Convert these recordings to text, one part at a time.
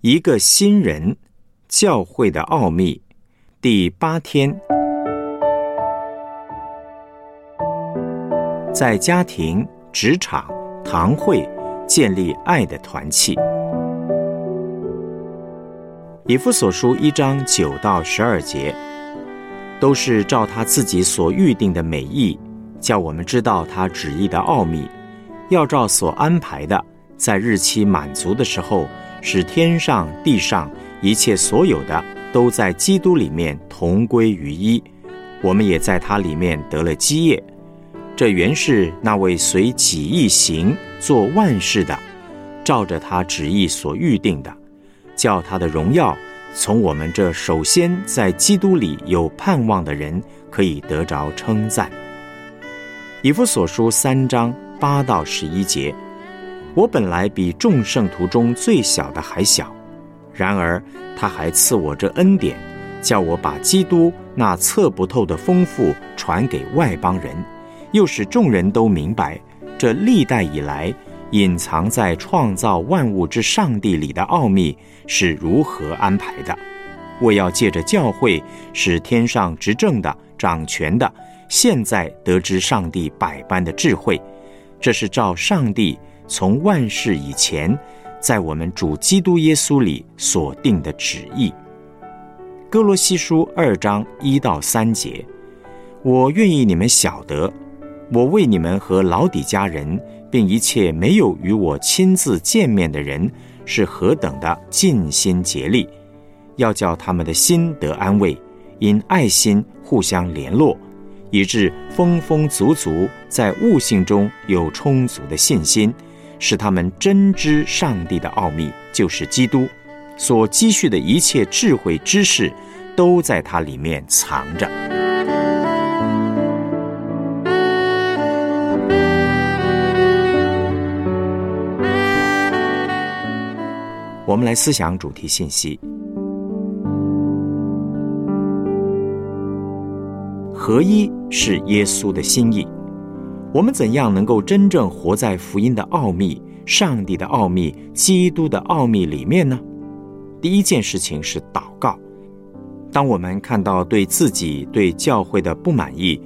一个新人教会的奥秘第八天，在家庭、职场、堂会建立爱的团契。以弗所书一章九到十二节，都是照他自己所预定的美意，叫我们知道他旨意的奥秘，要照所安排的，在日期满足的时候。使天上地上一切所有的都在基督里面同归于一，我们也在他里面得了基业。这原是那位随己意行做万事的，照着他旨意所预定的，叫他的荣耀从我们这首先在基督里有盼望的人可以得着称赞。以弗所书三章八到十一节。我本来比众圣徒中最小的还小，然而他还赐我这恩典，叫我把基督那测不透的丰富传给外邦人，又使众人都明白这历代以来隐藏在创造万物之上帝里的奥秘是如何安排的。我要借着教会，使天上执政的、掌权的，现在得知上帝百般的智慧，这是照上帝。从万事以前，在我们主基督耶稣里所定的旨意。哥罗西书二章一到三节，我愿意你们晓得，我为你们和老底家人，并一切没有与我亲自见面的人，是何等的尽心竭力，要叫他们的心得安慰，因爱心互相联络，以致丰丰足足在悟性中有充足的信心。使他们真知上帝的奥秘，就是基督所积蓄的一切智慧知识，都在它里面藏着。我们来思想主题信息：合一是耶稣的心意。我们怎样能够真正活在福音的奥秘、上帝的奥秘、基督的奥秘里面呢？第一件事情是祷告。当我们看到对自己、对教会的不满意，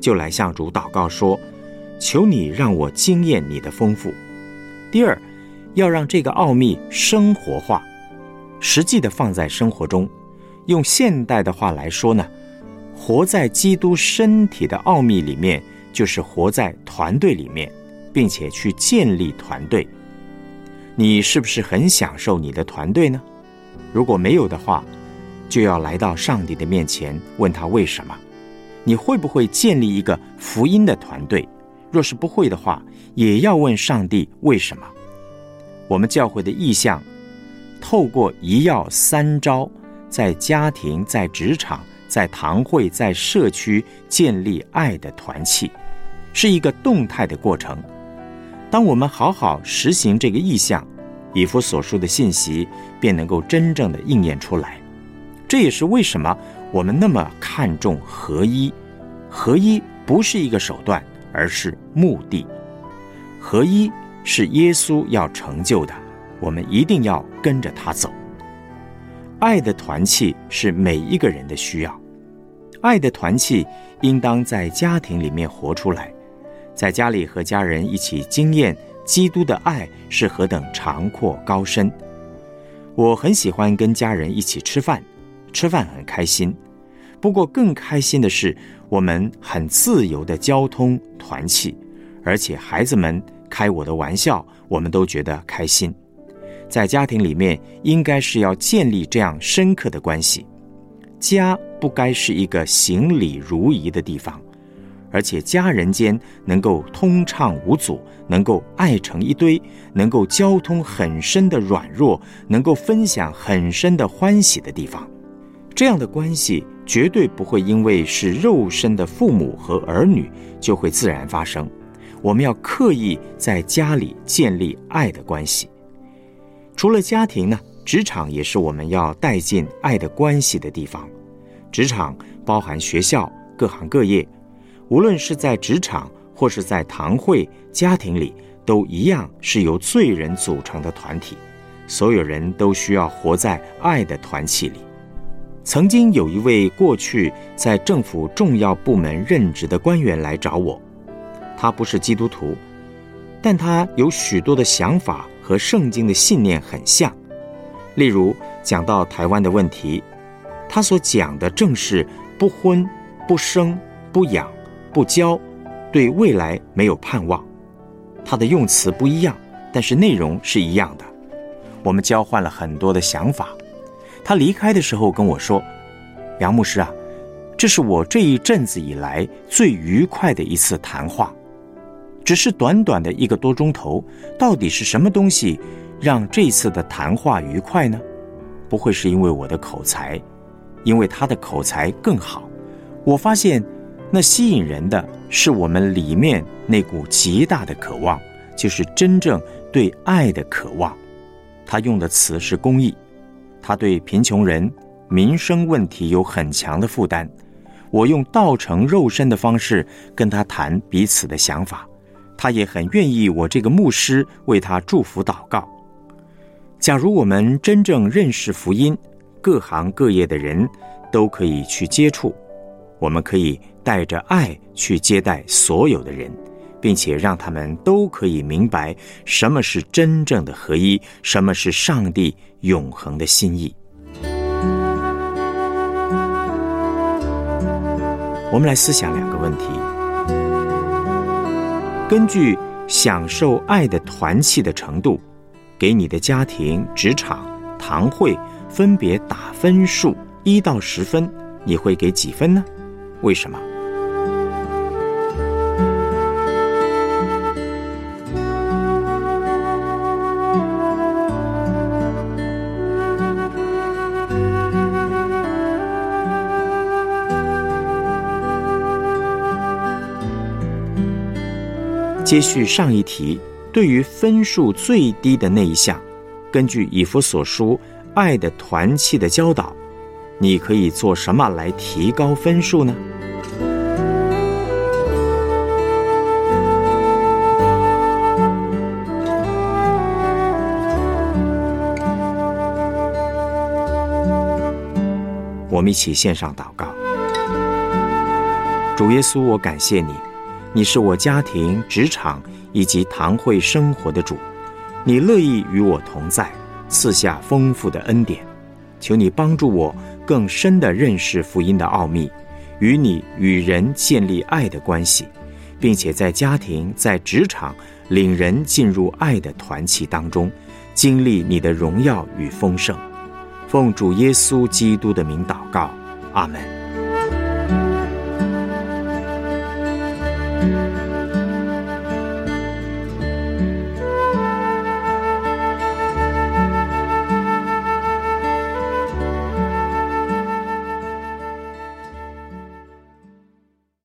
就来向主祷告说：“求你让我经验你的丰富。”第二，要让这个奥秘生活化，实际的放在生活中。用现代的话来说呢，活在基督身体的奥秘里面。就是活在团队里面，并且去建立团队。你是不是很享受你的团队呢？如果没有的话，就要来到上帝的面前，问他为什么。你会不会建立一个福音的团队？若是不会的话，也要问上帝为什么。我们教会的意向，透过一要三招，在家庭、在职场、在堂会、在社区建立爱的团契。是一个动态的过程。当我们好好实行这个意向，以弗所述的信息便能够真正的应验出来。这也是为什么我们那么看重合一。合一不是一个手段，而是目的。合一是耶稣要成就的，我们一定要跟着他走。爱的团契是每一个人的需要，爱的团契应当在家庭里面活出来。在家里和家人一起经验基督的爱是何等长阔高深，我很喜欢跟家人一起吃饭，吃饭很开心。不过更开心的是，我们很自由的交通团契，而且孩子们开我的玩笑，我们都觉得开心。在家庭里面，应该是要建立这样深刻的关系，家不该是一个行礼如仪的地方。而且家人间能够通畅无阻，能够爱成一堆，能够交通很深的软弱，能够分享很深的欢喜的地方，这样的关系绝对不会因为是肉身的父母和儿女就会自然发生。我们要刻意在家里建立爱的关系。除了家庭呢，职场也是我们要带进爱的关系的地方。职场包含学校，各行各业。无论是在职场或是在堂会、家庭里，都一样是由罪人组成的团体。所有人都需要活在爱的团契里。曾经有一位过去在政府重要部门任职的官员来找我，他不是基督徒，但他有许多的想法和圣经的信念很像。例如讲到台湾的问题，他所讲的正是不婚、不生、不养、不交，对未来没有盼望。他的用词不一样，但是内容是一样的。我们交换了很多的想法。他离开的时候跟我说：“杨牧师啊，这是我这一阵子以来最愉快的一次谈话。只是短短的一个多钟头，到底是什么东西让这次的谈话愉快呢？不会是因为我的口才，因为他的口才更好。我发现，那吸引人的是我们里面那股极大的渴望，就是真正对爱的渴望。他用的词是公益。”他对贫穷人、民生问题有很强的负担。我用道成肉身的方式跟他谈彼此的想法，他也很愿意我这个牧师为他祝福祷告。假如我们真正认识福音，各行各业的人都可以去接触，我们可以带着爱去接待所有的人，并且让他们都可以明白什么是真正的合一，什么是上帝。永恒的心意。我们来思想两个问题：根据享受爱的团契的程度，给你的家庭、职场、堂会分别打分数，一到十分，你会给几分呢？为什么？接续上一题，对于分数最低的那一项，根据以弗所书爱的团契的教导，你可以做什么来提高分数呢？我们一起献上祷告，主耶稣，我感谢你。你是我家庭、职场以及堂会生活的主，你乐意与我同在，赐下丰富的恩典。求你帮助我更深的认识福音的奥秘，与你与人建立爱的关系，并且在家庭、在职场领人进入爱的团契当中，经历你的荣耀与丰盛。奉主耶稣基督的名祷告，阿门。thank you